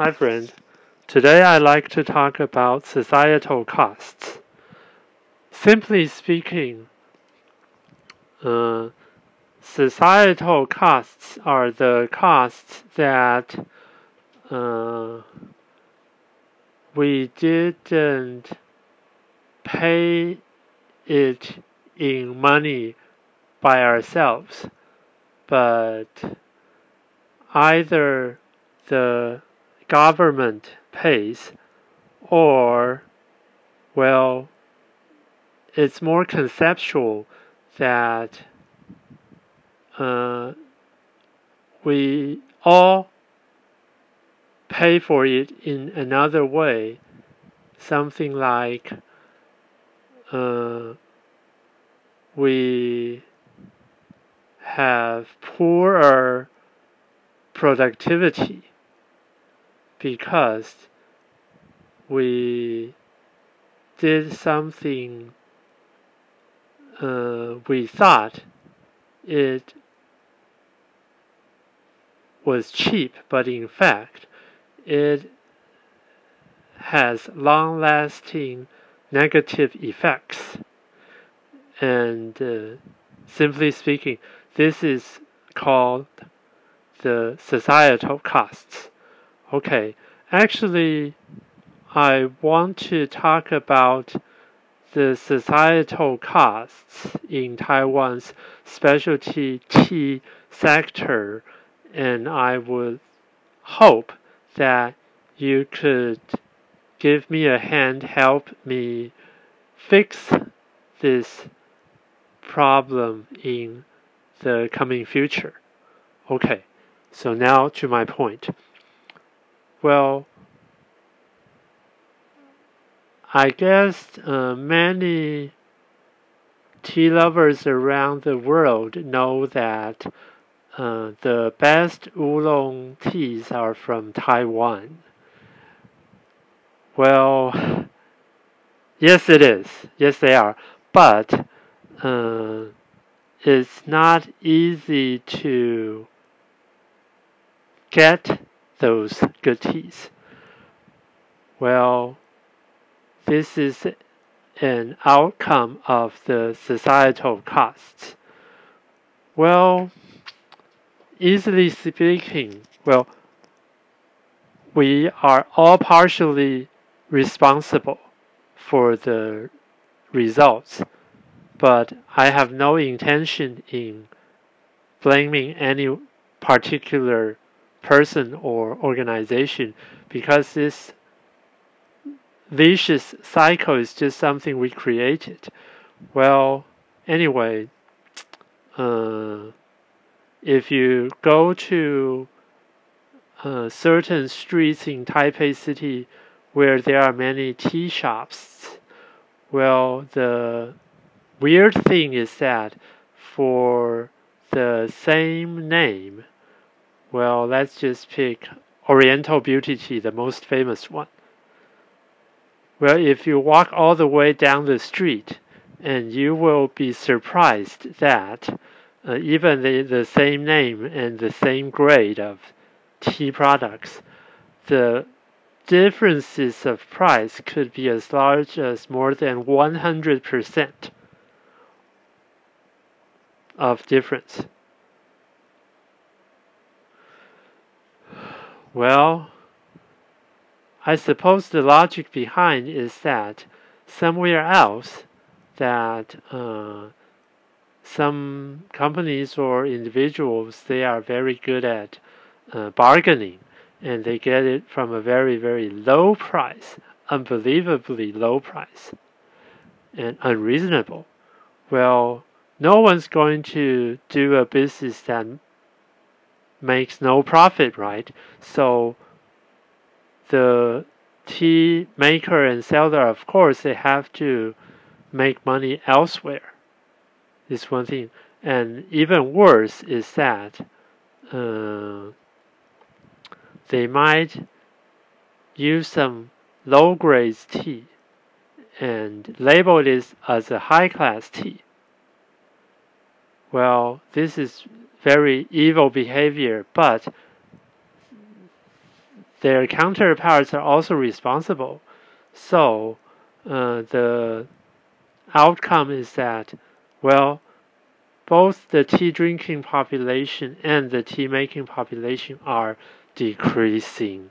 Hi, friend. Today I'd like to talk about societal costs. Simply speaking, uh, societal costs are the costs that uh, we didn't pay it in money by ourselves, but either the government pays or, well, it's more conceptual that uh, we all pay for it in another way, something like uh, we have poorer productivity because we did something uh, we thought it was cheap, but in fact, it has long lasting negative effects. And uh, simply speaking, this is called the societal costs. Okay, actually, I want to talk about the societal costs in Taiwan's specialty tea sector, and I would hope that you could give me a hand, help me fix this problem in the coming future. Okay, so now to my point. Well, I guess uh, many tea lovers around the world know that uh, the best oolong teas are from Taiwan. Well, yes, it is. Yes, they are. But uh, it's not easy to get those good teas. Well, this is an outcome of the societal costs. Well, easily speaking, well, we are all partially responsible for the results, but I have no intention in blaming any particular person or organization because this vicious cycle is just something we created. Well, anyway, uh, if you go to uh, certain streets in Taipei City where there are many tea shops, well, the weird thing is that for the same name, well, let's just pick Oriental Beauty Tea, the most famous one. Well, if you walk all the way down the street, and you will be surprised that uh, even the, the same name and the same grade of tea products, the differences of price could be as large as more than 100% of difference. Well, I suppose the logic behind is that somewhere else that uh, some companies or individuals they are very good at uh, bargaining. And they get it from a very very low price unbelievably low price and unreasonable. Well no one's going to do a business that makes no profit right? So the tea maker and seller of course they have to make money elsewhere. Is one thing. And even worse is that uh, they might use some low grade tea and label this as a high class tea. Well, this is very evil behavior, but their counterparts are also responsible. So uh, the outcome is that, well, both the tea drinking population and the tea making population are decreasing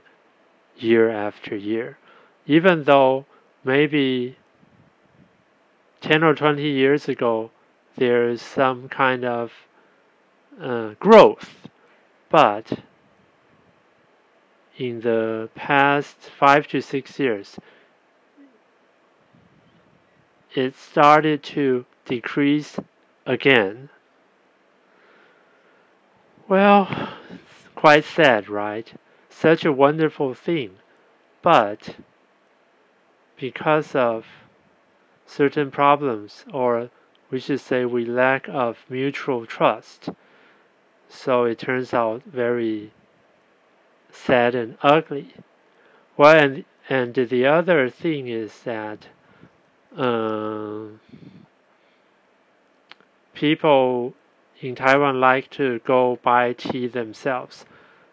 year after year. Even though maybe 10 or 20 years ago there's some kind of uh, growth, but in the past five to six years, it started to decrease again. Well, quite sad, right? Such a wonderful thing. But because of certain problems, or we should say we lack of mutual trust, so it turns out very sad and ugly. Well, and, and the other thing is that um, people in Taiwan like to go buy tea themselves,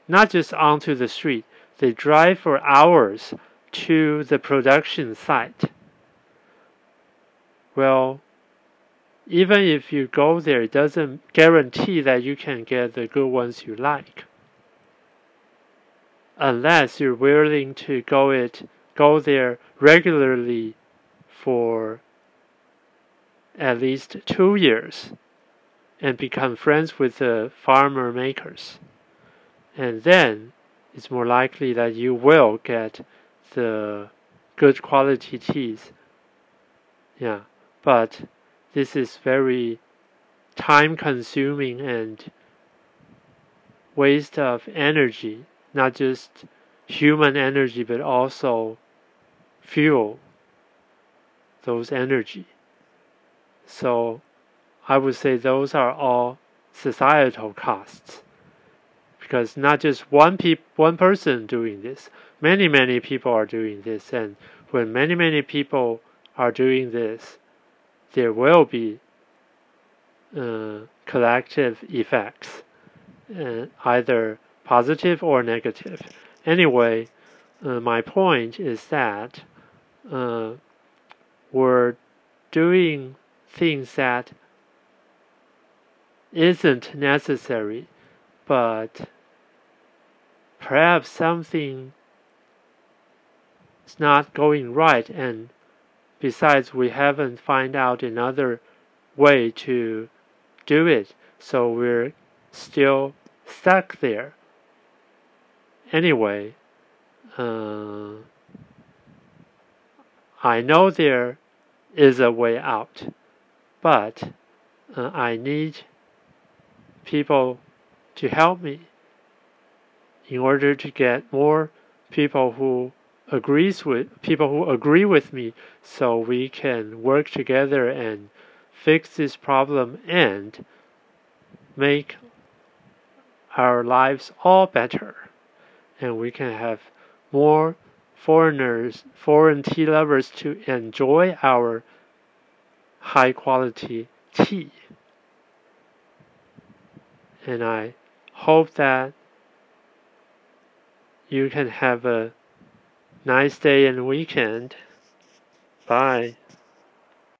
not just onto the street. They drive for hours to the production site. Well, even if you go there, it doesn't guarantee that you can get the good ones you like. Unless you're willing to go it go there regularly for at least two years and become friends with the farmer makers. And then it's more likely that you will get the good quality teas. Yeah, but this is very time consuming and waste of energy, not just human energy, but also fuel those energy. So I would say those are all societal costs because not just one pe- one person doing this, many many people are doing this, and when many many people are doing this, there will be uh, collective effects, uh, either positive or negative. Anyway, uh, my point is that uh, we're doing things that isn't necessary, but perhaps something is not going right and besides we haven't find out another way to do it so we're still stuck there. Anyway uh, I know there is a way out but uh, I need people to help me in order to get more people who agrees with people who agree with me so we can work together and fix this problem and make our lives all better and we can have more foreigners foreign tea lovers to enjoy our high quality tea. And I hope that you can have a nice day and weekend. Bye.